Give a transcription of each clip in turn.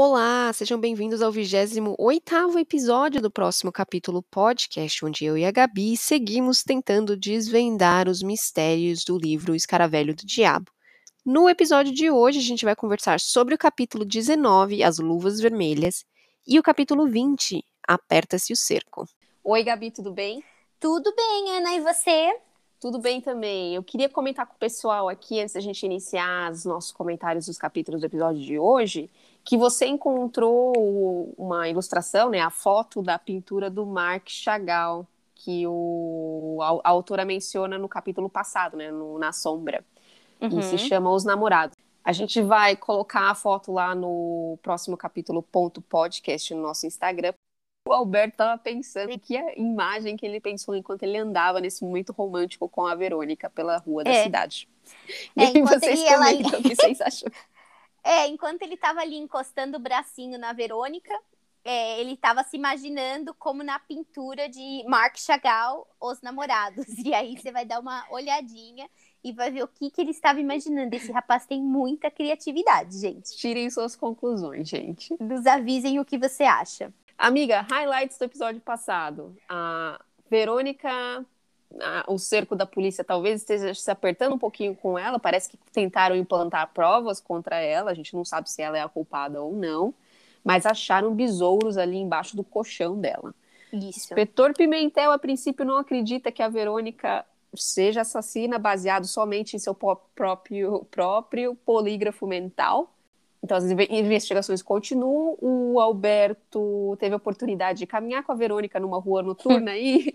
Olá, sejam bem-vindos ao 28º episódio do próximo capítulo podcast, onde eu e a Gabi seguimos tentando desvendar os mistérios do livro Escaravelho do Diabo. No episódio de hoje, a gente vai conversar sobre o capítulo 19, As Luvas Vermelhas, e o capítulo 20, Aperta-se o Cerco. Oi, Gabi, tudo bem? Tudo bem, Ana, e você? Tudo bem também. Eu queria comentar com o pessoal aqui, antes da gente iniciar os nossos comentários dos capítulos do episódio de hoje, que você encontrou uma ilustração, né, a foto da pintura do Marc Chagall, que o, a, a autora menciona no capítulo passado, né, no, na sombra, uhum. e se chama Os Namorados. A gente vai colocar a foto lá no próximo capítulo ponto podcast no nosso Instagram o Alberto estava pensando que a imagem que ele pensou enquanto ele andava nesse momento romântico com a Verônica pela rua da é. cidade. E é, vocês também, o que vocês acham? É, enquanto ele estava ali encostando o bracinho na Verônica, é, ele estava se imaginando como na pintura de Marc Chagall, Os Namorados. E aí você vai dar uma olhadinha e vai ver o que, que ele estava imaginando. Esse rapaz tem muita criatividade, gente. Tirem suas conclusões, gente. Nos avisem o que você acha. Amiga, highlights do episódio passado. A Verônica, a, o cerco da polícia talvez esteja se apertando um pouquinho com ela. Parece que tentaram implantar provas contra ela. A gente não sabe se ela é a culpada ou não. Mas acharam besouros ali embaixo do colchão dela. Isso. Inspetor Pimentel, a princípio, não acredita que a Verônica seja assassina baseado somente em seu próprio, próprio polígrafo mental. Então, as investigações continuam. O Alberto teve a oportunidade de caminhar com a Verônica numa rua noturna e,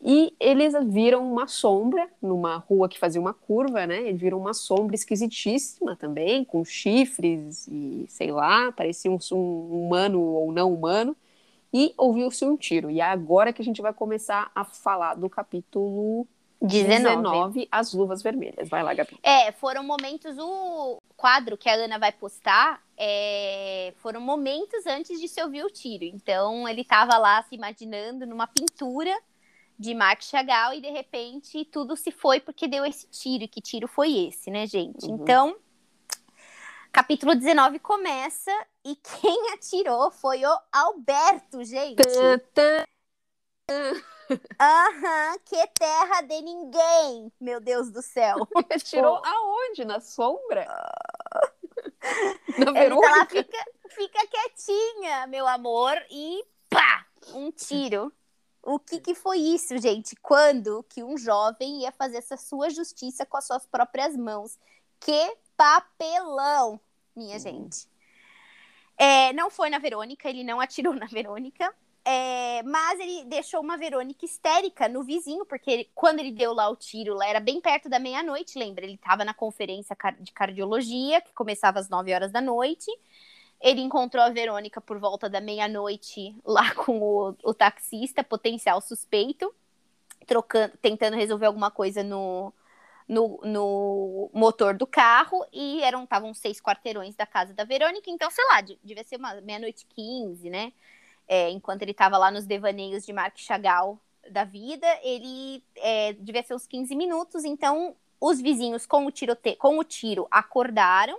e eles viram uma sombra numa rua que fazia uma curva, né? Eles viram uma sombra esquisitíssima também, com chifres e sei lá, parecia um, um humano ou não humano. E ouviu-se um tiro. E é agora que a gente vai começar a falar do capítulo 19. 19, As Luvas Vermelhas. Vai lá, Gabi. É, foram momentos. O quadro que a Ana vai postar é, foram momentos antes de se ouvir o tiro. Então, ele estava lá se imaginando numa pintura de Marc Chagall e de repente tudo se foi porque deu esse tiro. E que tiro foi esse, né, gente? Uhum. Então, capítulo 19 começa e quem atirou foi o Alberto, gente. Aham, que terra de ninguém, meu Deus do céu. Tirou aonde? Na sombra? Na Ele tá lá, fica, fica quietinha, meu amor, e pá, um tiro. O que, que foi isso, gente? Quando que um jovem ia fazer essa sua justiça com as suas próprias mãos? Que papelão, minha hum. gente. É, não foi na Verônica, ele não atirou na Verônica. É, mas ele deixou uma Verônica histérica no vizinho, porque ele, quando ele deu lá o tiro, lá era bem perto da meia-noite, lembra? Ele estava na conferência de cardiologia, que começava às 9 horas da noite. Ele encontrou a Verônica por volta da meia-noite lá com o, o, taxista, potencial suspeito, trocando, tentando resolver alguma coisa no, no, no motor do carro. E eram estavam seis quarteirões da casa da Verônica, então, sei lá, devia ser uma meia-noite 15, né? é, enquanto ele estava lá nos devaneios de Marc Chagall da vida, ele é, devia ser uns 15 minutos, então os vizinhos com o, tirote com o tiro acordaram,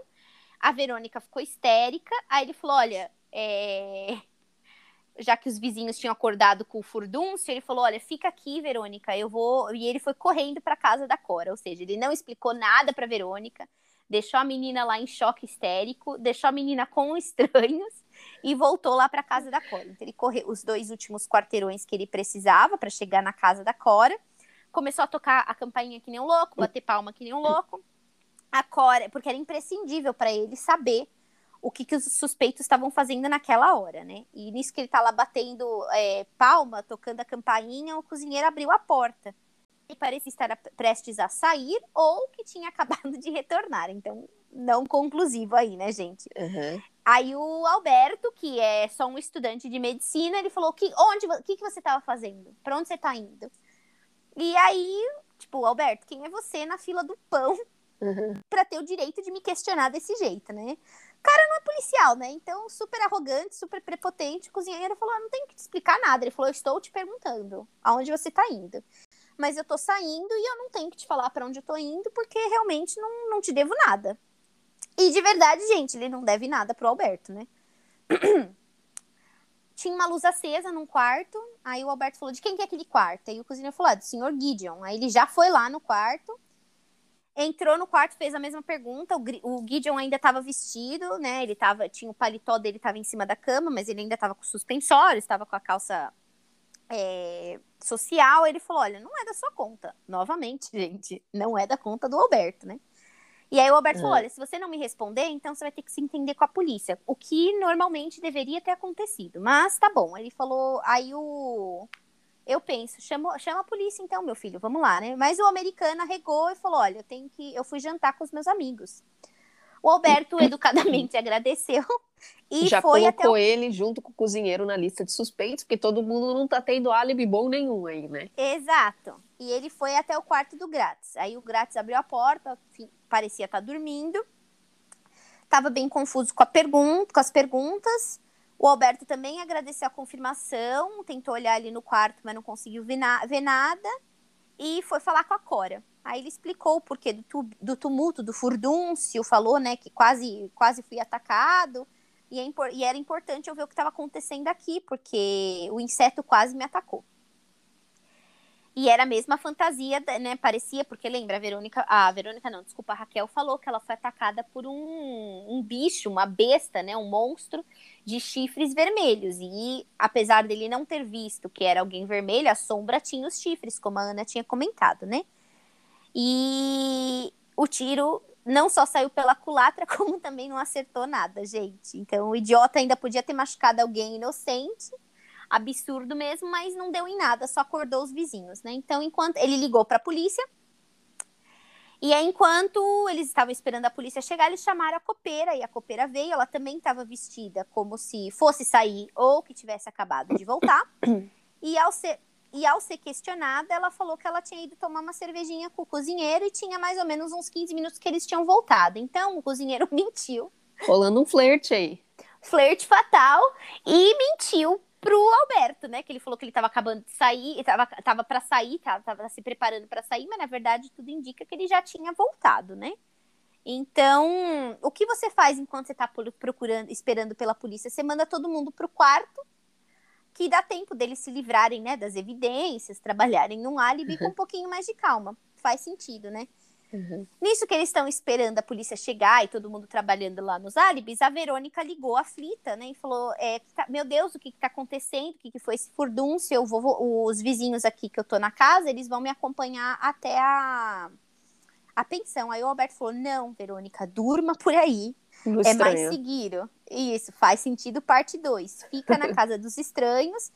a Verônica ficou histérica, aí ele falou, olha, é... já que os vizinhos tinham acordado com o furdúncio, ele falou, olha, fica aqui, Verônica, eu vou... E ele foi correndo para casa da Cora, ou seja, ele não explicou nada para Verônica, deixou a menina lá em choque histérico, deixou a menina com estranhos, e voltou lá para casa da Cora. Então, ele correu os dois últimos quarteirões que ele precisava para chegar na casa da Cora. Começou a tocar a campainha que nem um louco, bater palma que nem um louco. A Cora, porque era imprescindível para ele saber o que, que os suspeitos estavam fazendo naquela hora, né? E nisso que ele tá lá batendo é, palma, tocando a campainha, o cozinheiro abriu a porta. E parecia estar prestes a sair ou que tinha acabado de retornar. Então, não conclusivo aí, né, gente? Uhum. Aí o Alberto, que é só um estudante de medicina, ele falou que onde, o que, que você estava fazendo? Para onde você está indo? E aí, tipo, Alberto, quem é você na fila do pão uhum. para ter o direito de me questionar desse jeito, né? Cara não é policial, né? Então, super arrogante, super prepotente, o cozinheiro falou: ah, não tem que te explicar nada. Ele falou: eu estou te perguntando aonde você está indo. Mas eu tô saindo e eu não tenho que te falar para onde eu tô indo, porque realmente não, não te devo nada. E de verdade, gente, ele não deve nada pro Alberto, né? tinha uma luz acesa num quarto. Aí o Alberto falou: de quem que é aquele quarto? Aí o cozinheiro falou: ah, do senhor Gideon. Aí ele já foi lá no quarto, entrou no quarto, fez a mesma pergunta. O, o Gideon ainda estava vestido, né? Ele tava, tinha o paletó dele estava em cima da cama, mas ele ainda estava com suspensório, estava com a calça é, social. Ele falou: olha, não é da sua conta. Novamente, gente, não é da conta do Alberto, né? E aí o Alberto é. falou: olha, se você não me responder, então você vai ter que se entender com a polícia. O que normalmente deveria ter acontecido. Mas tá bom. Ele falou, aí o. Eu penso, chama, chama a polícia então, meu filho, vamos lá, né? Mas o americano arregou e falou: olha, eu tenho que. Eu fui jantar com os meus amigos. O Alberto educadamente agradeceu e Já foi colocou o... ele junto com o cozinheiro na lista de suspeitos, porque todo mundo não tá tendo álibi bom nenhum aí, né? Exato. E ele foi até o quarto do Grátis. Aí o Grátis abriu a porta, parecia estar tá dormindo. Tava bem confuso com, pergunta, com as perguntas. O Alberto também agradeceu a confirmação, tentou olhar ali no quarto, mas não conseguiu ver, na ver nada. E foi falar com a Cora. Aí ele explicou o porquê do, tu do tumulto, do furdúncio, falou, né, que quase, quase fui atacado. E, é e era importante eu ver o que estava acontecendo aqui, porque o inseto quase me atacou. E era a mesma fantasia, né? Parecia, porque lembra, a Verônica. A Verônica não, desculpa, a Raquel falou que ela foi atacada por um, um bicho, uma besta, né? Um monstro de chifres vermelhos. E apesar dele não ter visto que era alguém vermelho, a sombra tinha os chifres, como a Ana tinha comentado, né? E o tiro não só saiu pela culatra, como também não acertou nada, gente. Então o idiota ainda podia ter machucado alguém inocente absurdo mesmo, mas não deu em nada, só acordou os vizinhos, né? Então, enquanto ele ligou para a polícia, e aí, enquanto eles estavam esperando a polícia chegar, eles chamaram a copeira, e a copeira veio, ela também estava vestida como se fosse sair ou que tivesse acabado de voltar. E ao ser e ao ser questionada, ela falou que ela tinha ido tomar uma cervejinha com o cozinheiro e tinha mais ou menos uns 15 minutos que eles tinham voltado. Então, o cozinheiro mentiu. Rolando um flerte aí. Flerte fatal e mentiu pro Alberto, né? Que ele falou que ele tava acabando de sair, tava, tava para sair, tava, tava se preparando para sair, mas na verdade tudo indica que ele já tinha voltado, né? Então, o que você faz enquanto você tá procurando, esperando pela polícia? Você manda todo mundo pro quarto, que dá tempo deles se livrarem, né, das evidências, trabalharem num álibi com um pouquinho mais de calma. Faz sentido, né? Uhum. Nisso que eles estão esperando a polícia chegar e todo mundo trabalhando lá nos álibis, a Verônica ligou aflita, né? E falou: é, tá, Meu Deus, o que, está acontecendo? O que, que foi esse furdúncio? Eu vou, os vizinhos aqui que eu tô na casa, eles vão me acompanhar até a, a pensão. Aí o Alberto falou: Não, Verônica, durma por aí. É mais seguro. Isso, faz sentido parte 2. Fica na casa dos estranhos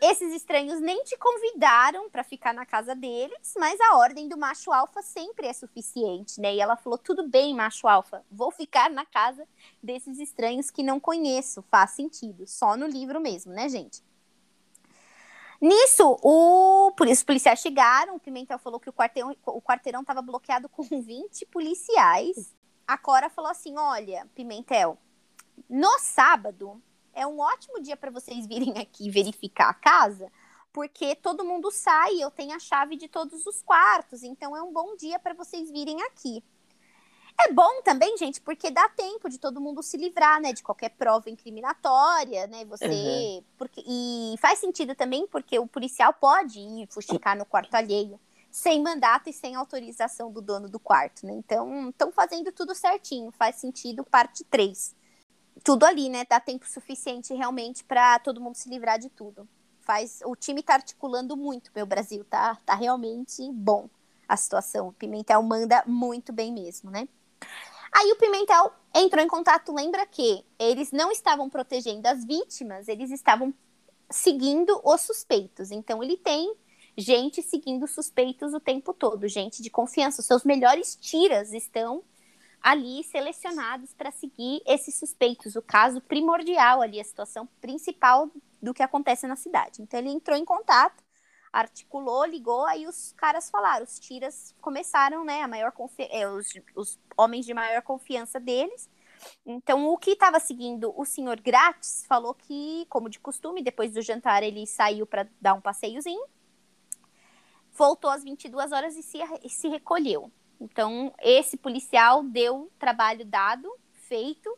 esses estranhos nem te convidaram para ficar na casa deles, mas a ordem do macho alfa sempre é suficiente, né? E ela falou: tudo bem, macho alfa, vou ficar na casa desses estranhos que não conheço. Faz sentido, só no livro mesmo, né, gente? Nisso, o, os policiais chegaram, o Pimentel falou que o quarteirão o quarteirão estava bloqueado com 20 policiais. A Cora falou assim: olha, Pimentel, no sábado é um ótimo dia para vocês virem aqui verificar a casa, porque todo mundo sai, eu tenho a chave de todos os quartos, então é um bom dia para vocês virem aqui. É bom também, gente, porque dá tempo de todo mundo se livrar, né, de qualquer prova incriminatória, né, você, uhum. porque e faz sentido também porque o policial pode ir fuxicar no quarto alheio sem mandato e sem autorização do dono do quarto, né? Então, estão fazendo tudo certinho, faz sentido parte 3 tudo ali, né? Dá tempo suficiente realmente para todo mundo se livrar de tudo. Faz, o time tá articulando muito, meu Brasil, tá? Tá realmente bom a situação. O Pimentel manda muito bem mesmo, né? Aí o Pimentel entrou em contato, lembra que eles não estavam protegendo as vítimas, eles estavam seguindo os suspeitos. Então ele tem gente seguindo suspeitos o tempo todo, gente de confiança. Os seus melhores tiras estão ali selecionados para seguir esses suspeitos, o caso primordial ali, a situação principal do que acontece na cidade. Então ele entrou em contato, articulou, ligou, aí os caras falaram, os tiras começaram, né, a maior é, os, os homens de maior confiança deles. Então o que estava seguindo o senhor Grátis falou que, como de costume, depois do jantar ele saiu para dar um passeiozinho, voltou às 22 horas e se, se recolheu. Então, esse policial deu trabalho dado, feito.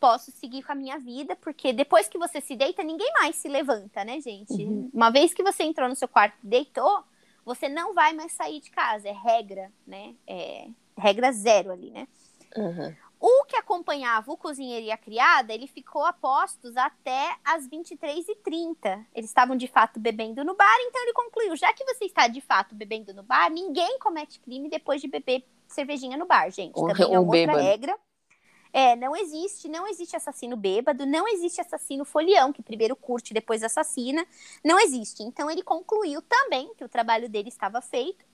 posso seguir com a minha vida, porque depois que você se deita, ninguém mais se levanta, né, gente? Uhum. Uma vez que você entrou no seu quarto e deitou, você não vai mais sair de casa, é regra, né? É regra zero ali, né? Uhum. O que acompanhava o cozinheiro e a criada, ele ficou a postos até as 23h30. Eles estavam de fato bebendo no bar, então ele concluiu: já que você está de fato bebendo no bar, ninguém comete crime depois de beber cervejinha no bar, gente. Também é outra bêbado. regra. É, não existe, não existe assassino bêbado, não existe assassino folião, que primeiro curte e depois assassina. Não existe. Então ele concluiu também que o trabalho dele estava feito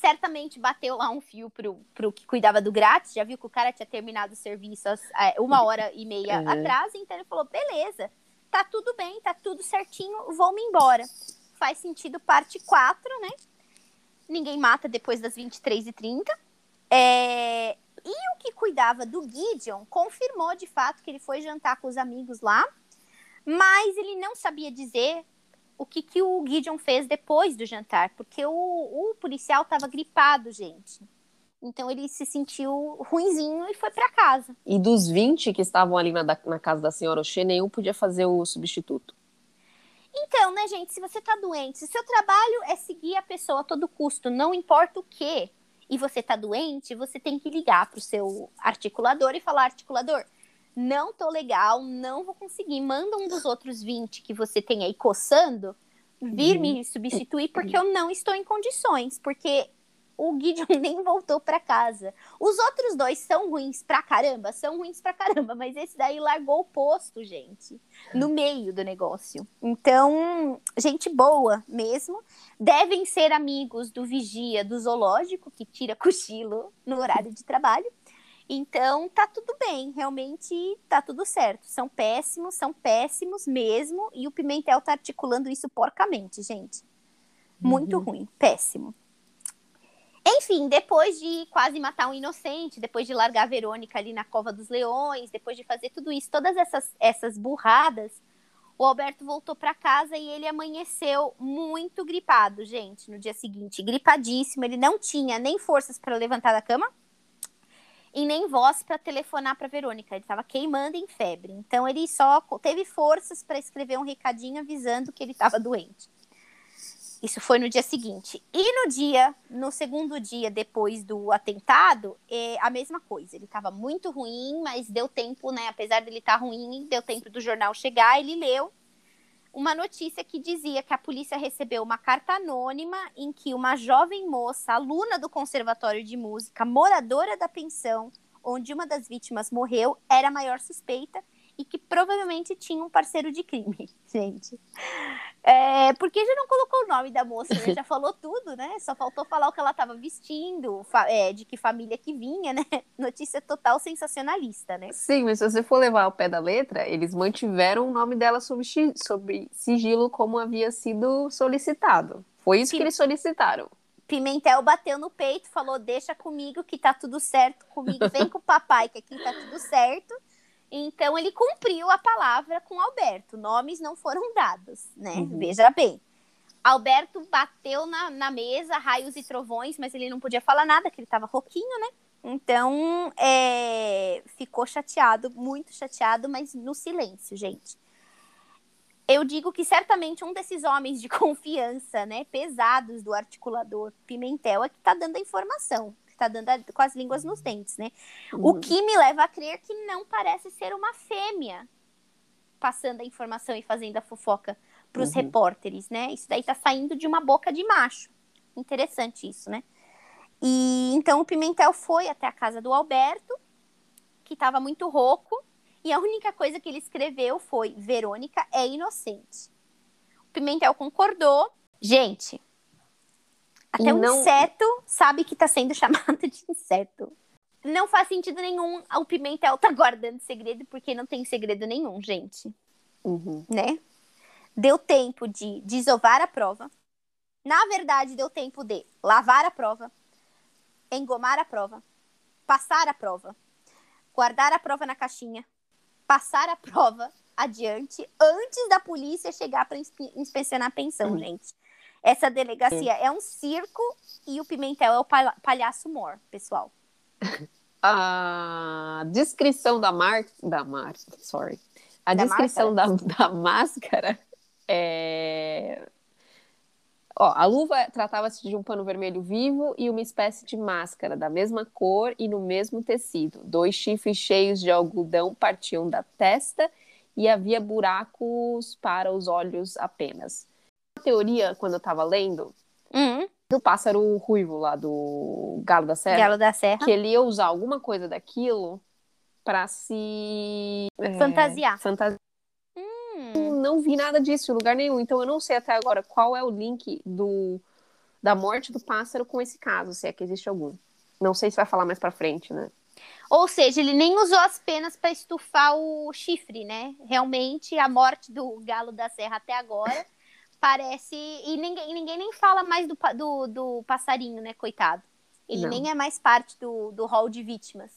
certamente bateu lá um fio pro, pro que cuidava do grátis, já viu que o cara tinha terminado o serviço às, é, uma hora e meia uhum. atrás, então ele falou, beleza, tá tudo bem, tá tudo certinho, vou-me embora. Faz sentido parte 4, né? Ninguém mata depois das 23h30. É... E o que cuidava do Gideon confirmou de fato que ele foi jantar com os amigos lá, mas ele não sabia dizer o que, que o Gideon fez depois do jantar, porque o, o policial estava gripado, gente. Então ele se sentiu ruinzinho e foi para casa. E dos 20 que estavam ali na, na casa da senhora Oxê, nenhum podia fazer o substituto. Então, né, gente, se você tá doente, se seu trabalho é seguir a pessoa a todo custo, não importa o quê, e você tá doente, você tem que ligar pro seu articulador e falar, articulador, não tô legal, não vou conseguir. Manda um dos outros 20 que você tem aí coçando vir uhum. me substituir porque eu não estou em condições, porque o Gideon nem voltou para casa. Os outros dois são ruins pra caramba, são ruins pra caramba, mas esse daí largou o posto, gente, no meio do negócio. Então, gente boa mesmo. Devem ser amigos do vigia do zoológico que tira cochilo no horário de trabalho. Então, tá tudo bem, realmente tá tudo certo. São péssimos, são péssimos mesmo, e o Pimentel tá articulando isso porcamente, gente. Muito uhum. ruim, péssimo. Enfim, depois de quase matar um inocente, depois de largar a Verônica ali na cova dos leões, depois de fazer tudo isso, todas essas, essas burradas, o Alberto voltou para casa e ele amanheceu muito gripado, gente, no dia seguinte, gripadíssimo. Ele não tinha nem forças para levantar da cama, e nem voz para telefonar para Verônica. Ele estava queimando em febre. Então ele só teve forças para escrever um recadinho avisando que ele estava doente. Isso foi no dia seguinte. E no dia, no segundo dia depois do atentado, é a mesma coisa. Ele estava muito ruim, mas deu tempo, né? Apesar dele estar tá ruim, deu tempo do jornal chegar. Ele leu uma notícia que dizia que a polícia recebeu uma carta anônima em que uma jovem moça, aluna do Conservatório de Música, moradora da pensão, onde uma das vítimas morreu, era a maior suspeita e que provavelmente tinha um parceiro de crime, gente. É, porque já não colocou o nome da moça, né? já falou tudo, né? Só faltou falar o que ela estava vestindo, é, de que família que vinha, né? Notícia total sensacionalista, né? Sim, mas se você for levar ao pé da letra, eles mantiveram o nome dela sob, sob sigilo como havia sido solicitado. Foi isso que eles solicitaram. Pimentel bateu no peito, falou: Deixa comigo que tá tudo certo comigo, vem com o papai que aqui tá tudo certo. Então ele cumpriu a palavra com Alberto. Nomes não foram dados, né? Uhum. Veja bem. Alberto bateu na, na, mesa, raios e trovões, mas ele não podia falar nada, que ele estava rouquinho, né? Então, é, ficou chateado, muito chateado, mas no silêncio, gente. Eu digo que certamente um desses homens de confiança, né, pesados do articulador Pimentel, é que está dando a informação tá dando a, com as línguas nos dentes, né? Uhum. O que me leva a crer que não parece ser uma fêmea passando a informação e fazendo a fofoca para os uhum. repórteres, né? Isso daí tá saindo de uma boca de macho. Interessante isso, né? E então o Pimentel foi até a casa do Alberto, que estava muito rouco, e a única coisa que ele escreveu foi: Verônica é inocente. O Pimentel concordou. Gente, até um não... inseto sabe que está sendo chamado de inseto. Não faz sentido nenhum o Pimentel tá guardando segredo, porque não tem segredo nenhum, gente. Uhum. Né? Deu tempo de desovar a prova. Na verdade, deu tempo de lavar a prova, engomar a prova, passar a prova, guardar a prova na caixinha, passar a prova adiante antes da polícia chegar para inspecionar a pensão, uhum. gente. Essa delegacia é um circo e o Pimentel é o palhaço mor, pessoal. a descrição da mar da mar sorry a Da descrição da, da máscara é Ó, a luva tratava-se de um pano vermelho vivo e uma espécie de máscara da mesma cor e no mesmo tecido. Dois chifres cheios de algodão partiam da testa e havia buracos para os olhos apenas. Teoria, quando eu estava lendo, Hum, do pássaro ruivo lá do Galo da Serra, Galo da Serra. que ele ia usar alguma coisa daquilo para se é, Fantasiar. fantasiar. Hum, Não vi nada disso em lugar nenhum, então eu não sei até agora qual é o link do da morte do pássaro com esse caso, se é que existe algum. Não sei se vai falar mais pra frente, né? Ou seja, ele nem usou as penas para estufar o chifre, né? Realmente, a morte do Galo da Serra até agora parece. E ninguém, ninguém nem fala mais do, do, do passarinho, né? Coitado. Ele Não. nem é mais parte do, do hall de vítimas.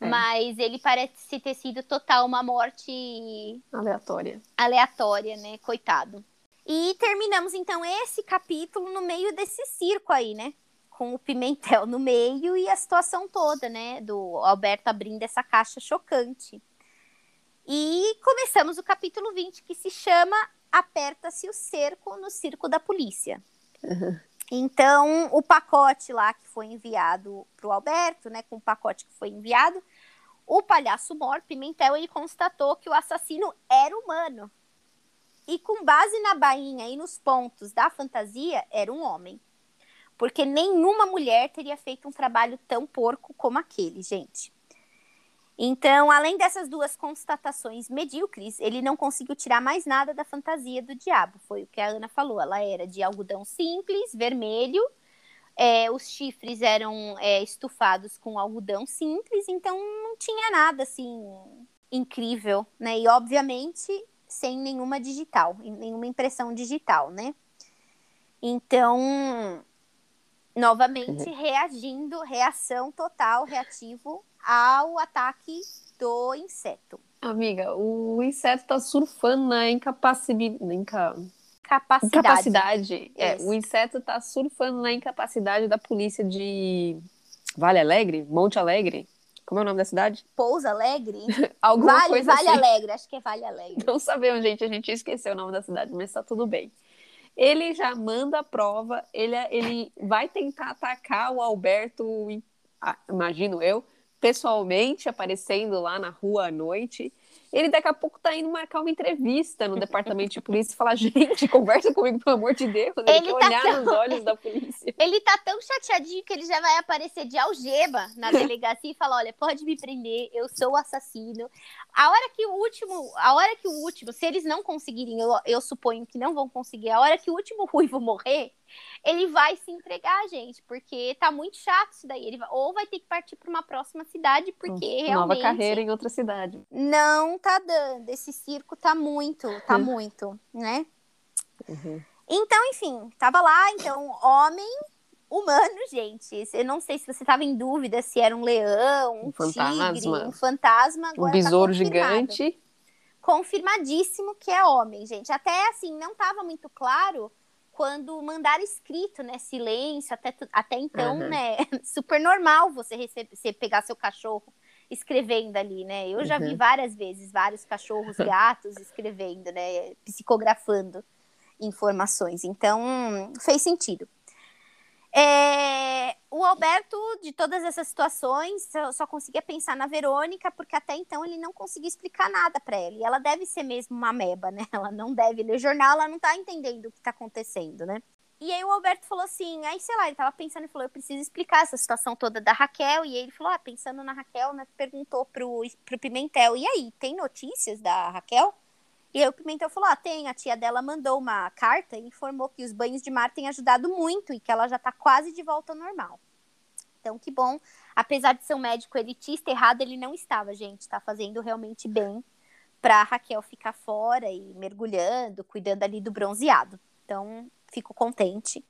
É. Mas ele parece ter sido total uma morte Aleatória. aleatória, né? Coitado. E terminamos então esse capítulo no meio desse circo aí, né? Com o Pimentel no meio e a situação toda, né? Do Alberto abrindo essa caixa chocante. E começamos o capítulo 20, que se chama Aperta-se o cerco no circo da polícia. Então, o pacote lá que foi enviado para o Alberto, né? Com o pacote que foi enviado, o palhaço mor, Pimentel, ele constatou que o assassino era humano. E com base na bainha e nos pontos da fantasia, era um homem. Porque nenhuma mulher teria feito um trabalho tão porco como aquele, gente. Então, além dessas duas constatações medíocres, ele não conseguiu tirar mais nada da fantasia do diabo. Foi o que a Ana falou. Ela era de algodão simples, vermelho. é, os chifres eram é, estufados com algodão simples, então não tinha nada assim incrível, né? E obviamente sem nenhuma digital, nenhuma impressão digital, né? Então, novamente reagindo, reação total, reativo ao ataque do inseto. Amiga, o inseto tá surfando na incapacidade. Inca... Capacidade. Incapacidade. É, o inseto tá surfando na incapacidade da polícia de Vale Alegre? Monte Alegre? Como é o nome da cidade? Pouso Alegre? Alguma Vale, coisa Vale assim. Alegre, acho que é Vale Alegre. Não sabemos, gente. A gente esqueceu o nome da cidade, mas tá tudo bem. Ele já manda a prova, ele, ele vai tentar atacar o Alberto, ah, imagino eu, pessoalmente, aparecendo lá na rua à noite. Ele daqui a pouco tá indo marcar uma entrevista no departamento de polícia e falar: gente, conversa comigo, pelo amor de Deus. Ele, Ele tá olhar tão- nos olhos da polícia. Ele tá tão chateadinho que ele já vai aparecer de algema na delegacia e falar: olha, pode me prender, eu sou o assassino. A hora que o último, a hora que o último, se eles não conseguirem, eu, eu suponho que não vão conseguir, a hora que o último ruivo morrer, ele vai se entregar, gente, porque tá muito chato isso daí. Ele vai- ou vai ter que partir para uma próxima cidade, porque realmente Nova carreira em outra cidade. não tá dando. Esse circo tá muito, tá Hum. muito, né? Uhum. Então, enfim, tava lá, então, homem humano, gente. Eu não sei se você tava em dúvida se era um leão, um, Um fantasma. tigre, um fantasma. Um Agora besouro tá gigante. Confirmadíssimo que é homem, gente. Até assim, não tava muito claro quando mandaram escrito, né? Silêncio, até, até então, Aham. né? Super normal você, receber, você pegar seu cachorro escrevendo ali, né? Eu já vi Uhum. várias vezes vários cachorros, gatos escrevendo, né? Psicografando informações. Então, fez sentido. É, o Alberto, de todas essas situações, só, só conseguia pensar na Verônica, porque até então ele não conseguia explicar nada para ela. E ela deve ser mesmo uma meba, né? Ela não deve ler jornal, ela não tá entendendo o que tá acontecendo, né? E aí o Alberto falou assim, aí sei lá, ele tava pensando e falou, eu preciso explicar essa situação toda da Raquel. E ele falou, ah, pensando na Raquel, né? Perguntou pro, pro Pimentel, e aí, tem notícias da Raquel? E aí o Pimentel falou: ah, tem, a tia dela mandou uma carta e informou que os banhos de mar têm ajudado muito e que ela já tá quase de volta ao normal. Então, que bom. Apesar de ser um médico elitista, errado ele não estava, gente. Tá fazendo realmente bem pra Raquel ficar fora e mergulhando, cuidando ali do bronzeado. Então, fico contente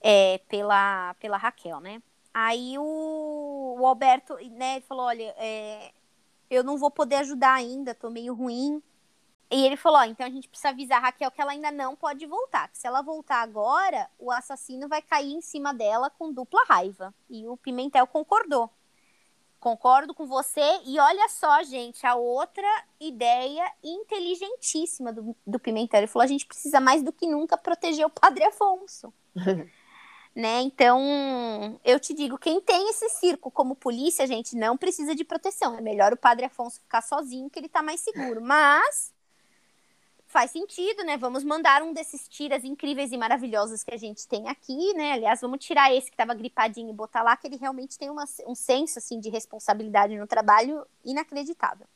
é, pela, pela Raquel, né? Aí o, o Alberto, né, ele falou: olha, é, eu não vou poder ajudar ainda, tô meio ruim. E ele falou: ó, então a gente precisa avisar a Raquel que ela ainda não pode voltar. Que se ela voltar agora, o assassino vai cair em cima dela com dupla raiva. E o Pimentel concordou. Concordo com você. E olha só, gente, a outra ideia inteligentíssima do, do Pimentel. Ele falou: a gente precisa mais do que nunca proteger o Padre Afonso. né? Então, eu te digo, quem tem esse circo como polícia, gente, não precisa de proteção. É melhor o Padre Afonso ficar sozinho, que ele tá mais seguro. Mas faz sentido, né? Vamos mandar um desses tiras incríveis e maravilhosos que a gente tem aqui, né? Aliás, vamos tirar esse que estava gripadinho e botar lá, que ele realmente tem uma, um senso assim de responsabilidade no trabalho inacreditável,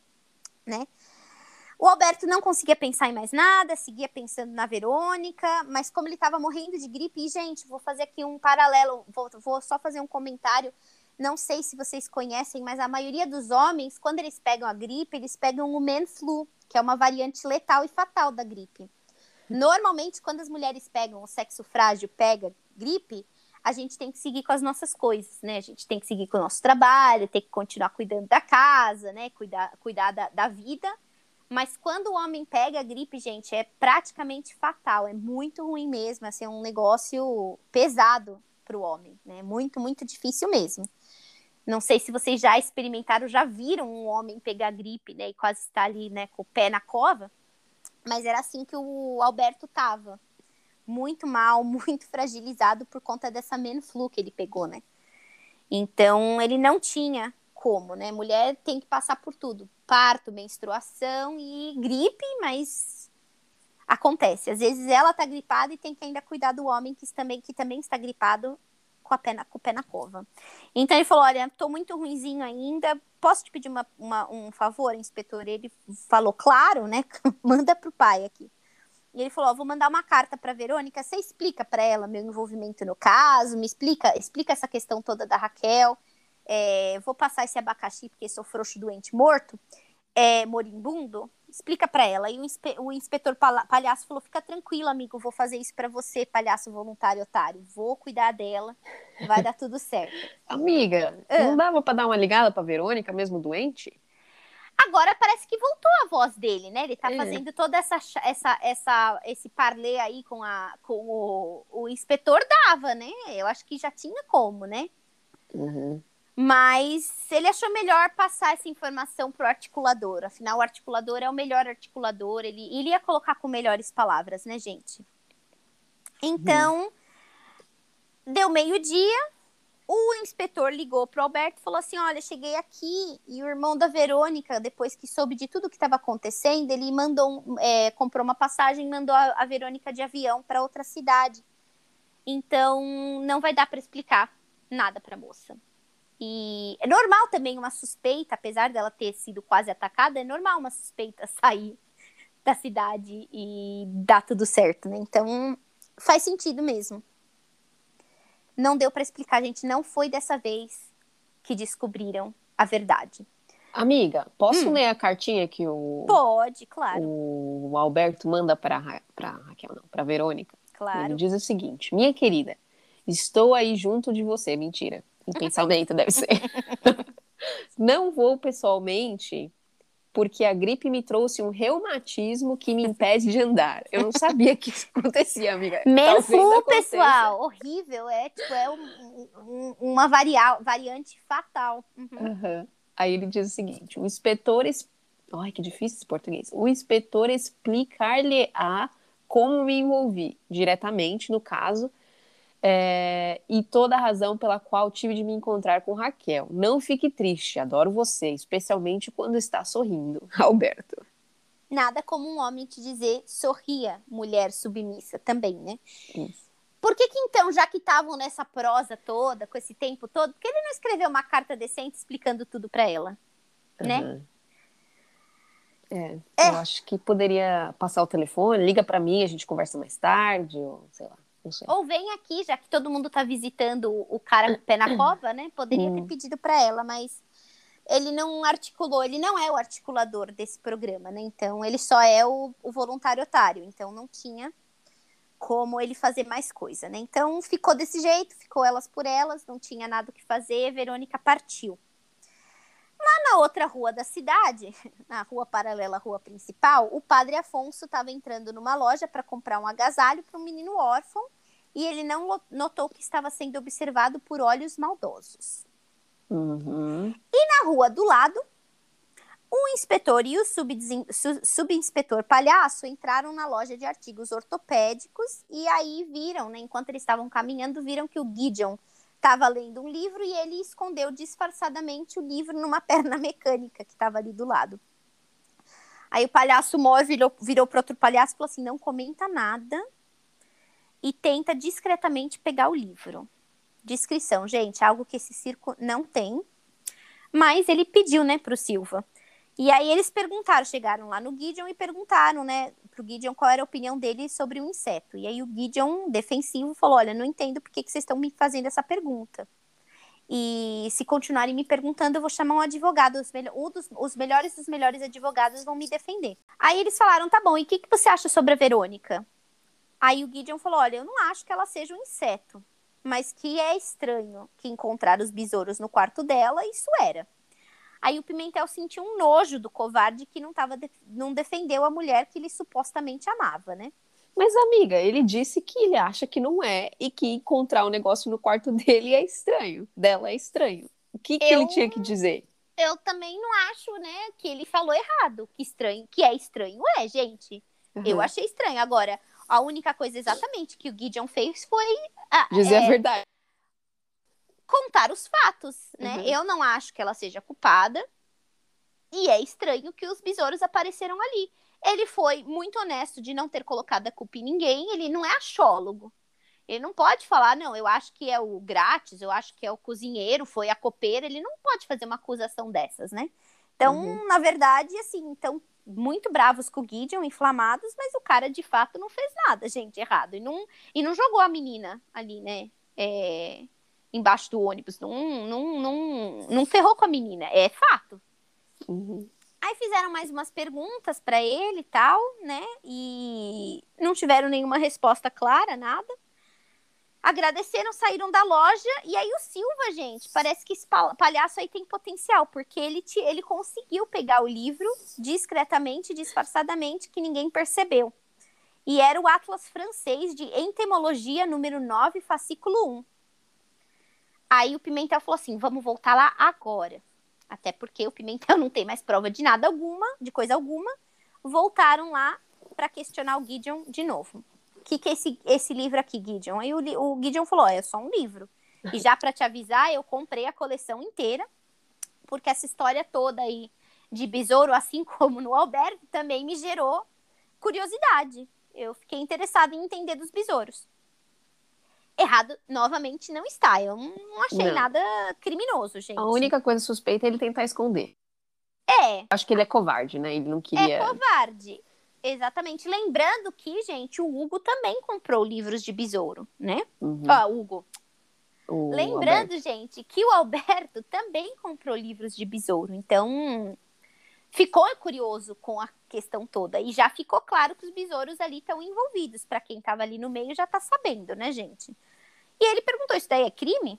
né? O Alberto não conseguia pensar em mais nada, seguia pensando na Verônica, mas como ele estava morrendo de gripe, e gente, vou fazer aqui um paralelo, vou, vou só fazer um comentário. Não sei se vocês conhecem, mas a maioria dos homens, quando eles pegam a gripe, eles pegam o man flu, que é uma variante letal e fatal da gripe. Normalmente, quando as mulheres pegam o sexo frágil, pega gripe, a gente tem que seguir com as nossas coisas, né? A gente tem que seguir com o nosso trabalho, tem que continuar cuidando da casa, né? Cuidar, cuidar da, da vida. Mas quando o homem pega a gripe, gente, é praticamente fatal, é muito ruim mesmo, assim, é um negócio pesado para o homem, né? Muito, muito difícil mesmo. Não sei se vocês já experimentaram, já viram um homem pegar gripe, né, e quase estar ali, né, com o pé na cova. Mas era assim que o Alberto tava. Muito mal, muito fragilizado por conta dessa flu que ele pegou, né? Então, ele não tinha como, né? Mulher tem que passar por tudo: parto, menstruação e gripe, mas acontece. Às vezes ela tá gripada e tem que ainda cuidar do homem que também, que também está gripado com, pé na, com o pé na cova. Então ele falou: Olha, tô muito ruinzinho ainda, posso te pedir uma, uma, um favor, inspetor? Ele falou: Claro, né? Manda pro pai aqui. E ele falou: Vou mandar uma carta para Verônica. Você explica para ela meu envolvimento no caso, me explica, explica essa questão toda da Raquel. É, vou passar esse abacaxi porque sou frouxo doente morto, é, moribundo explica para ela. E o, inspe o inspetor palhaço falou: fica tranquilo, amigo, vou fazer isso para você, palhaço voluntário otário. Vou cuidar dela, vai dar tudo certo. Amiga, ah. não dava para dar uma ligada pra Verônica, mesmo doente? Agora parece que voltou a voz dele, né? Ele tá é. fazendo toda essa, essa, essa, esse parlê aí com, a, com o, o inspetor dava, né? Eu acho que já tinha como, né? Uhum. Mas ele achou melhor passar essa informação para o articulador. Afinal, o articulador é o melhor articulador. Ele, ele ia colocar com melhores palavras, né, gente? Então, uhum. deu meio-dia. O inspetor ligou para o Alberto e falou assim: Olha, cheguei aqui. E o irmão da Verônica, depois que soube de tudo que estava acontecendo, ele mandou, é, comprou uma passagem e mandou a, a Verônica de avião para outra cidade. Então, não vai dar para explicar nada para a moça. E é normal também uma suspeita, apesar dela ter sido quase atacada, é normal uma suspeita sair da cidade e dar tudo certo, né? Então, faz sentido mesmo. Não deu para explicar, gente, não foi dessa vez que descobriram a verdade. Amiga, posso hum. ler a cartinha que o Pode, claro. O Alberto manda para Raquel, não, para Verônica. Claro. Ele diz o seguinte: "Minha querida, estou aí junto de você, mentira em pensamento, deve ser. Não vou pessoalmente porque a gripe me trouxe um reumatismo que me impede de andar. Eu não sabia que isso acontecia, amiga. Menflu, pessoal, horrível. É, tipo, é um, um, uma varia variante fatal. Uhum. Uhum. Aí ele diz o seguinte: o inspetor. Es... Ai, que difícil esse português. O inspetor explicar-lhe-á como me envolvi diretamente no caso é, e toda a razão pela qual tive de me encontrar com Raquel. Não fique triste, adoro você, especialmente quando está sorrindo. Alberto. Nada como um homem te dizer sorria, mulher submissa, também, né? Isso. Por que, que então, já que estavam nessa prosa toda, com esse tempo todo, por que ele não escreveu uma carta decente explicando tudo para ela? Uhum. Né? É, é, eu acho que poderia passar o telefone, liga para mim, a gente conversa mais tarde, ou sei lá. Ou vem aqui, já que todo mundo tá visitando o cara com o pé na cova, né? Poderia ter pedido para ela, mas ele não articulou, ele não é o articulador desse programa, né? Então ele só é o, o voluntário otário, então não tinha como ele fazer mais coisa, né? Então ficou desse jeito, ficou elas por elas, não tinha nada o que fazer, Verônica partiu. Lá na outra rua da cidade, na rua paralela à rua principal, o padre Afonso estava entrando numa loja para comprar um agasalho para um menino órfão e ele não notou que estava sendo observado por olhos maldosos. Uhum. E na rua do lado, o inspetor e o subinspetor palhaço entraram na loja de artigos ortopédicos e aí viram, né, enquanto eles estavam caminhando, viram que o Gideon estava lendo um livro e ele escondeu disfarçadamente o livro numa perna mecânica que estava ali do lado. Aí o palhaço mó virou, virou para outro palhaço e falou assim: não comenta nada e tenta discretamente pegar o livro. Descrição, gente, algo que esse circo não tem. Mas ele pediu, né, pro Silva. E aí eles perguntaram, chegaram lá no Gideon e perguntaram, né, pro Gideon qual era a opinião dele sobre o inseto. E aí o Gideon, defensivo, falou: Olha, não entendo por que, vocês estão me fazendo essa pergunta. E se continuarem me perguntando, eu vou chamar um advogado. Os, dos, os melhores dos melhores advogados vão me defender. Aí eles falaram: tá bom, e o que, que você acha sobre a Verônica? Aí o Gideon falou: olha, eu não acho que ela seja um inseto, mas que é estranho que encontrar os besouros no quarto dela, isso era. Aí o Pimentel sentiu um nojo do covarde que não, tava de- não defendeu a mulher que ele supostamente amava, né? Mas, amiga, ele disse que ele acha que não é e que encontrar um negócio no quarto dele é estranho. Dela é estranho. O que, que Eu- ele tinha que dizer? Eu também não acho, né, que ele falou errado, que estranho, que é estranho, é, gente. Eu Uhum. achei estranho. Agora, a única coisa exatamente que o Gideon fez foi ah, Dizer é, a verdade. Contar os fatos, né? Uhum. Eu não acho que ela seja culpada. E é estranho que os besouros apareceram ali. Ele foi muito honesto de não ter colocado a culpa em ninguém. Ele não é achólogo. Ele não pode falar, não, eu acho que é o grátis, eu acho que é o cozinheiro, foi a copeira. Ele não pode fazer uma acusação dessas, né? Então, Uhum. na verdade, assim, estão muito bravos com o Gideon, inflamados, mas o cara de fato não fez nada, gente, errado. E não, e não jogou a menina ali, né? É, embaixo do ônibus. Não, não, não, não ferrou com a menina. É fato. Uhum. Aí fizeram mais umas perguntas pra ele e tal, né? E não tiveram nenhuma resposta clara, nada. Agradeceram, saíram da loja. E aí o Silva, gente, parece que esse pal- palhaço aí tem potencial, porque ele, te- ele conseguiu pegar o livro discretamente, disfarçadamente, que ninguém percebeu. E era o Atlas francês de entomologia, número 9, fascículo 1. Aí o Pimentel falou assim: vamos voltar lá agora. Até porque o Pimentel não tem mais prova de nada alguma, de coisa alguma. Voltaram lá para questionar o Gideon de novo. O que, que é esse, esse livro aqui, Gideon? Aí o, o Gideon falou: "Ó, é só um livro. E já para te avisar, eu comprei a coleção inteira, porque essa história toda aí de besouro, assim como no Alberto, também me gerou curiosidade. Eu fiquei interessada em entender dos besouros. Errado, novamente, não está. Eu não achei Não. nada criminoso, gente. A única coisa suspeita é ele tentar esconder. É, Acho que ele é covarde, né? Ele não queria. é covarde. Exatamente. Lembrando que, gente, o Hugo também comprou livros de besouro, né? Uhum. Ó, Hugo. O Lembrando, Alberto. gente, que o Alberto também comprou livros de besouro. Então, ficou curioso com a questão toda. E já ficou claro que os besouros ali estão envolvidos. Para quem estava ali no meio já tá sabendo, né, gente? E ele perguntou: Isso daí é crime?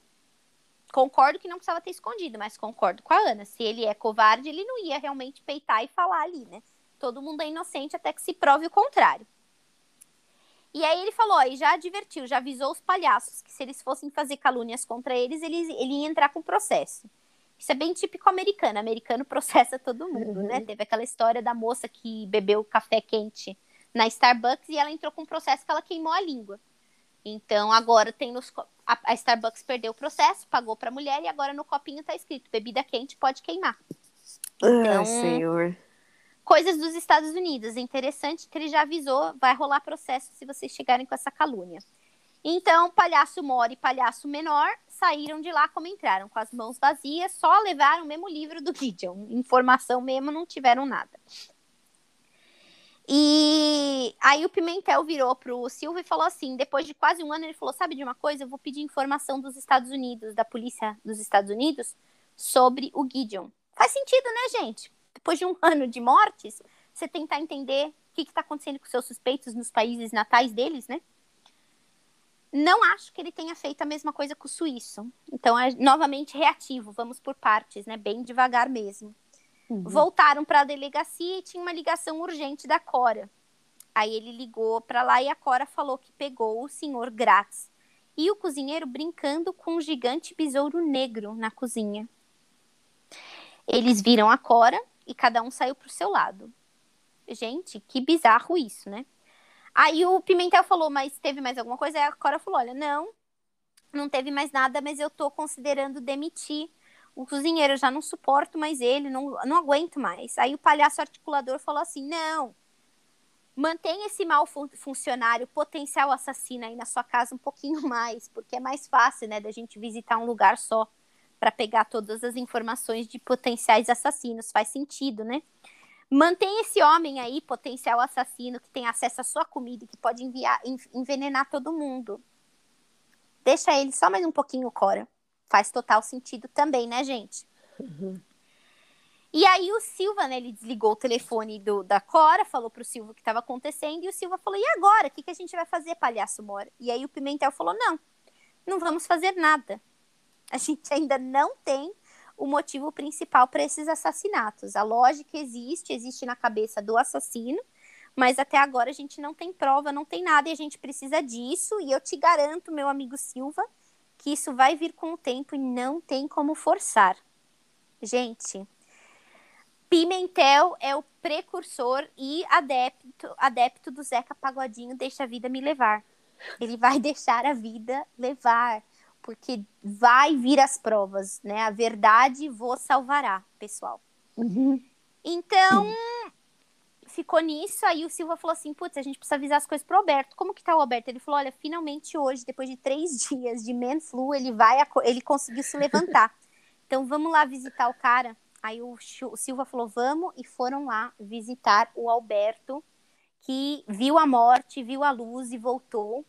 Concordo que não precisava ter escondido, mas concordo com a Ana. Se ele é covarde, ele não ia realmente peitar e falar ali, né? Todo mundo é inocente até que se prove o contrário. E aí ele falou, ó, e já advertiu, já avisou os palhaços que se eles fossem fazer calúnias contra eles, eles ele ia entrar com processo. Isso é bem típico americano. Americano processa todo mundo, né? Teve aquela história da moça que bebeu café quente na Starbucks e ela entrou com um processo que ela queimou a língua. Então agora tem nos a, a Starbucks perdeu o processo, pagou para a mulher e agora no copinho tá escrito bebida quente pode queimar. Então, senhor. Coisas dos Estados Unidos. É interessante que ele já avisou, vai rolar processo se vocês chegarem com essa calúnia. Então, palhaço maior e palhaço menor saíram de lá como entraram, com as mãos vazias, só levaram o mesmo livro do Gideon. Informação mesmo, não tiveram nada. E aí o Pimentel virou pro Silva e falou assim, depois de quase um ano, ele falou, sabe de uma coisa? Eu vou pedir informação dos Estados Unidos, da polícia dos Estados Unidos, sobre o Gideon. Faz sentido, né, gente? Depois de um ano de mortes, você tentar entender o que está acontecendo com seus suspeitos nos países natais deles, né? Não acho que ele tenha feito a mesma coisa com o suíço. Então, é novamente reativo, vamos por partes, né? Bem devagar mesmo. Uhum. Voltaram para a delegacia e tinha uma ligação urgente da Cora. Aí ele ligou para lá e a Cora falou que pegou o senhor Gratz e o cozinheiro brincando com um gigante besouro negro na cozinha. Eles viram a Cora e cada um saiu pro seu lado. Gente, que bizarro isso, né? Aí o Pimentel falou, mas teve mais alguma coisa? Aí a Cora falou, olha, não, não teve mais nada, mas eu tô considerando demitir o cozinheiro, eu já não suporto mais ele, não, não aguento mais. Aí o palhaço articulador falou assim, não, mantém esse mal fun funcionário, potencial assassino aí na sua casa um pouquinho mais, porque é mais fácil, né, da gente visitar um lugar só para pegar todas as informações de potenciais assassinos, faz sentido, né? Mantém esse homem aí, potencial assassino, que tem acesso à sua comida e que pode enviar, envenenar todo mundo. Deixa ele só mais um pouquinho, Cora. Faz total sentido também, né, gente? Uhum. E aí o Silva, né, ele desligou o telefone do, da Cora, falou pro Silva o que estava acontecendo, e o Silva falou, e agora? O que, que a gente vai fazer, palhaço Mora? E aí o Pimentel falou, não, não vamos fazer nada. A gente ainda não tem o motivo principal para esses assassinatos. A lógica existe, existe na cabeça do assassino, mas até agora a gente não tem prova, não tem nada, e a gente precisa disso, e eu te garanto, meu amigo Silva, que isso vai vir com o tempo e não tem como forçar. Gente, Pimentel é o precursor e adepto, adepto do Zeca Pagodinho Deixa a Vida Me Levar. Ele vai deixar a vida levar, porque vai vir as provas, né? A verdade vos salvará, pessoal. Uhum. Então, ficou nisso, aí o Silva falou assim, putz, a gente precisa avisar as coisas pro Alberto. Como que tá o Alberto? Ele falou, olha, finalmente hoje, depois de três dias de flu, ele vai, ele conseguiu se levantar. Então, vamos lá visitar o cara. Aí o, o Silva falou: vamos, e foram lá visitar o Alberto, que viu a morte, viu a luz e voltou.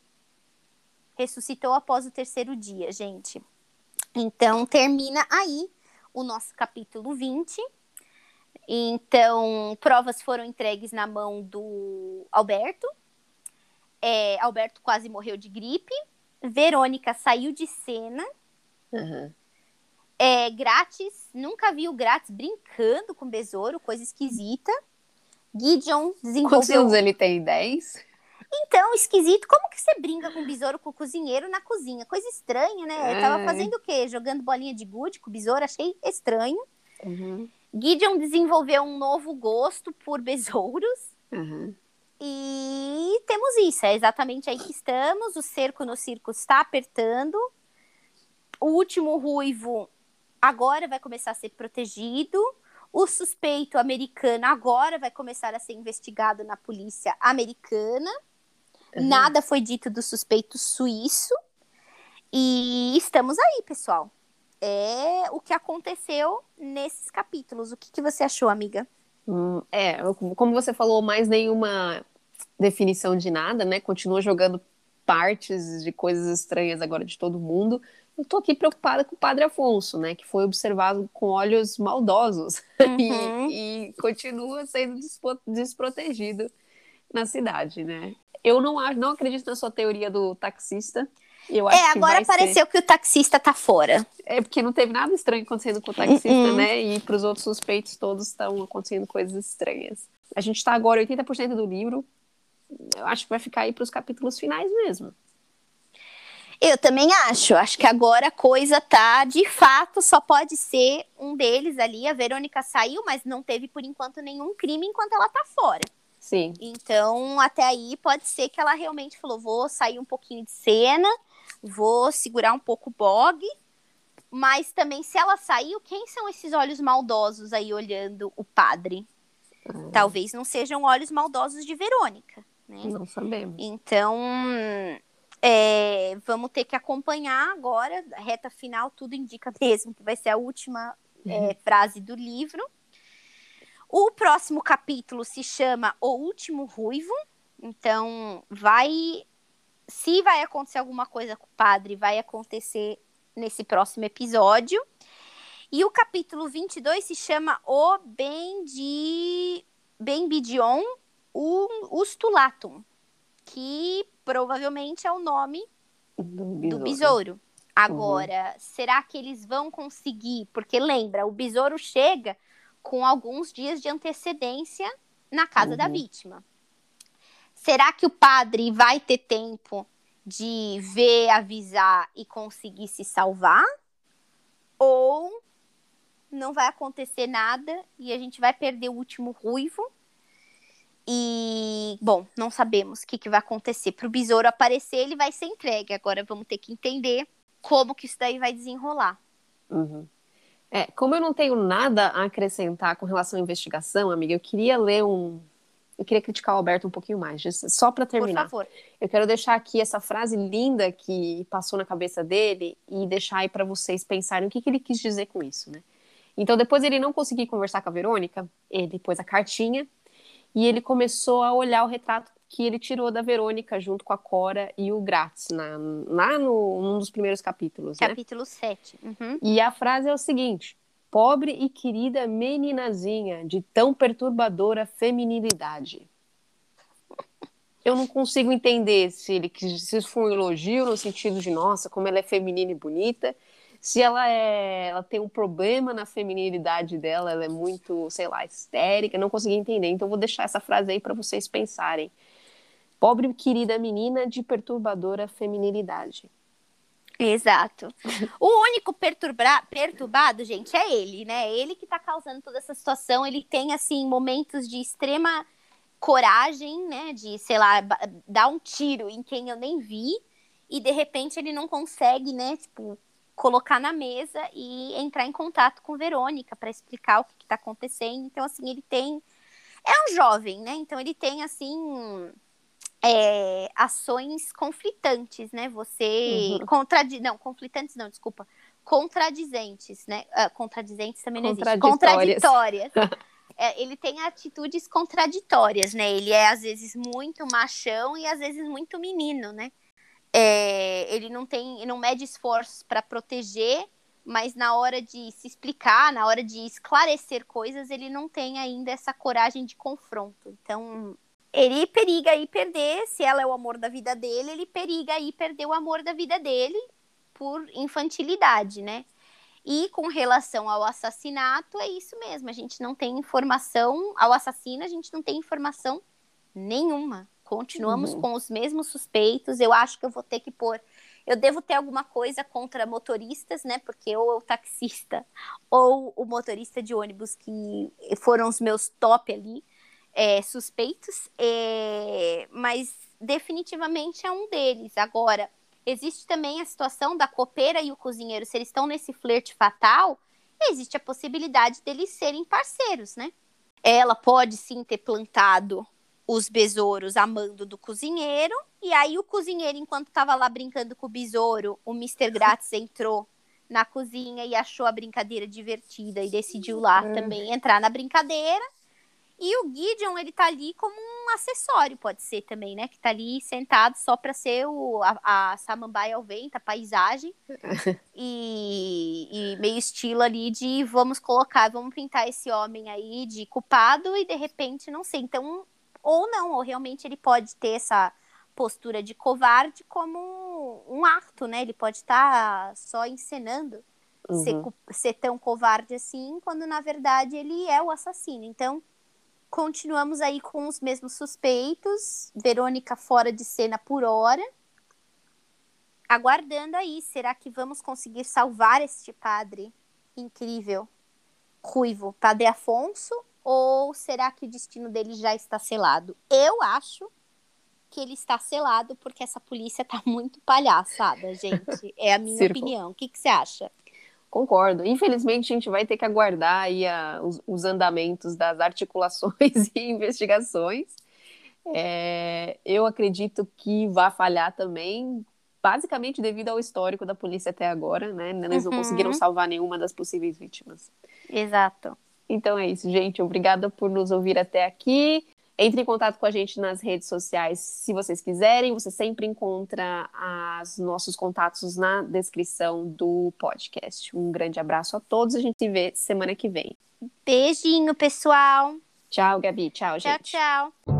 Ressuscitou após o terceiro dia, gente. Então, termina aí o nosso capítulo 20. Então, provas foram entregues na mão do Alberto. É, Alberto quase morreu de gripe. Verônica saiu de cena. Uhum. É grátis, nunca vi o grátis brincando com besouro, coisa esquisita. Gideon desenvolveu. Quantos anos ele tem? 10? Então, esquisito. Como que você brinca com o besouro com o cozinheiro na cozinha? Coisa estranha, né? Ele tava fazendo o quê? Jogando bolinha de gude com o besouro, achei estranho. Uhum. Gideon desenvolveu um novo gosto por besouros. Uhum. E temos isso, é exatamente aí que estamos. O cerco no circo está apertando. O último ruivo agora vai começar a ser protegido. O suspeito americano agora vai começar a ser investigado na polícia americana. Uhum. Nada foi dito do suspeito suíço. E estamos aí, pessoal. É o que aconteceu nesses capítulos. O que, que você achou, amiga? Hum, é, como você falou, mais nenhuma definição de nada, né? Continua jogando partes de coisas estranhas agora de todo mundo eu estou aqui preocupada com o padre Afonso, né, que foi observado com olhos maldosos uhum. e, e, continua sendo desprotegido na cidade, né? Eu não acho, não acredito na sua teoria do taxista. Eu é, agora pareceu ser... que o taxista tá fora. É porque não teve nada estranho acontecendo com o taxista, uhum. né? E para os outros suspeitos todos estão acontecendo coisas estranhas. A gente está agora 80% do livro. Eu acho que vai ficar aí para os capítulos finais mesmo. Eu também acho. Acho que agora a coisa tá, de fato, só pode ser um deles ali. A Verônica saiu, mas não teve por enquanto nenhum crime enquanto ela tá fora. Sim. Então, até aí pode ser que ela realmente falou: vou sair um pouquinho de cena, vou segurar um pouco o bog. Mas também, se ela saiu, quem são esses olhos maldosos aí olhando o padre? Hum. Talvez não sejam olhos maldosos de Verônica. Né? Não sabemos. Então, é, vamos ter que acompanhar agora, reta final, tudo indica mesmo que vai ser a última é, uhum. frase do livro. O próximo capítulo se chama O Último Ruivo. Então, vai. Se vai acontecer alguma coisa com o padre, vai acontecer nesse próximo episódio. E o capítulo 22 se chama O Bendi... Benbidion Ustulatum, que provavelmente é o nome do besouro. Do besouro. Agora, uhum. será que eles vão conseguir? Porque lembra, o besouro chega com alguns dias de antecedência na casa uhum. da vítima. Será que o padre vai ter tempo de ver, avisar e conseguir se salvar? Ou não vai acontecer nada e a gente vai perder o último ruivo. E, bom, não sabemos o que, que vai acontecer. Para o besouro aparecer, ele vai ser entregue. Agora vamos ter que entender como que isso daí vai desenrolar. Uhum. É, como eu não tenho nada a acrescentar com relação à investigação, amiga, eu queria ler um. Eu queria criticar o Alberto um pouquinho mais, só para terminar. Por favor. Eu quero deixar aqui essa frase linda que passou na cabeça dele e deixar aí para vocês pensarem o que, que ele quis dizer com isso, né? Então, depois ele não conseguir conversar com a Verônica, ele pôs a cartinha e ele começou a olhar o retrato que ele tirou da Verônica junto com a Cora e o Gratz, na, lá no, num dos primeiros capítulos. Né? Capítulo 7. Uhum. E a frase é o seguinte: pobre e querida meninazinha de tão perturbadora feminilidade. Eu não consigo entender se ele se isso foi um elogio no sentido de nossa, como ela é feminina e bonita, se ela é, ela tem um problema na feminilidade dela, ela é muito, sei lá, histérica, não consegui entender. Então vou deixar essa frase aí para vocês pensarem. Pobre querida menina de perturbadora feminilidade. Exato. O único perturba perturbado, gente, é ele, né? Ele que tá causando toda essa situação. Ele tem, assim, momentos de extrema coragem, né? De, sei lá, dar um tiro em quem eu nem vi. E, de repente, ele não consegue, né? Tipo, colocar na mesa e entrar em contato com Verônica para explicar o que está acontecendo. Então, assim, ele tem. É um jovem, né? Então, ele tem, assim. É, ações conflitantes, né? Você. Uhum. Contradi... Não, conflitantes não, desculpa. Contradizentes, né? Uh, contradizentes também não existe. Contraditórias. é, ele tem atitudes contraditórias, né? Ele é, às vezes, muito machão e, às vezes, muito menino, né? É, ele não tem, não mede esforços para proteger, mas na hora de se explicar, na hora de esclarecer coisas, ele não tem ainda essa coragem de confronto. Então, ele periga aí perder, se ela é o amor da vida dele, ele periga aí perder o amor da vida dele por infantilidade, né? E com relação ao assassinato, é isso mesmo, a gente não tem informação, ao assassino a gente não tem informação nenhuma. Continuamos uhum. com os mesmos suspeitos. Eu acho que eu vou ter que pôr. Eu devo ter alguma coisa contra motoristas, né? Porque ou o taxista ou o motorista de ônibus, que foram os meus top ali, é, suspeitos. É, mas definitivamente é um deles. Agora, existe também a situação da copeira e o cozinheiro, se eles estão nesse flerte fatal, existe a possibilidade deles serem parceiros, né? Ela pode sim ter plantado os besouros amando do cozinheiro. E aí o cozinheiro, enquanto estava lá brincando com o besouro, o Mr. Gratz entrou na cozinha e achou a brincadeira divertida e decidiu lá é. também entrar na brincadeira. E o Gideon, ele tá ali como um acessório, pode ser também, né? Que tá ali sentado só para ser o, a, a samambaia ao vento, a paisagem. e, e, meio estilo ali de vamos colocar, vamos pintar esse homem aí de culpado e de repente, não sei. Então, ou não, ou realmente ele pode ter essa postura de covarde como um ato, né? Ele pode estar tá só encenando uhum. ser, ser tão covarde assim, quando na verdade ele é o assassino. Então, continuamos aí com os mesmos suspeitos, Verônica fora de cena por hora. Aguardando aí, será que vamos conseguir salvar este padre incrível, ruivo, Padre Afonso? Ou será que o destino dele já está selado? Eu acho que ele está selado porque essa polícia tá muito palhaçada, gente. É a minha opinião. O que, que você acha? Concordo. Infelizmente, a gente vai ter que aguardar aí a, os, os, andamentos das articulações e investigações. É, eu acredito que vai falhar também, basicamente devido ao histórico da polícia até agora, né? Eles uhum. não conseguiram salvar nenhuma das possíveis vítimas. Exato. Então é isso, gente. Obrigada por nos ouvir até aqui. Entre em contato com a gente nas redes sociais se vocês quiserem. Você sempre encontra os nossos contatos na descrição do podcast. Um grande abraço a todos. A gente se vê semana que vem. Beijinho, pessoal. Tchau, Gabi. Tchau, tchau gente. Tchau, tchau.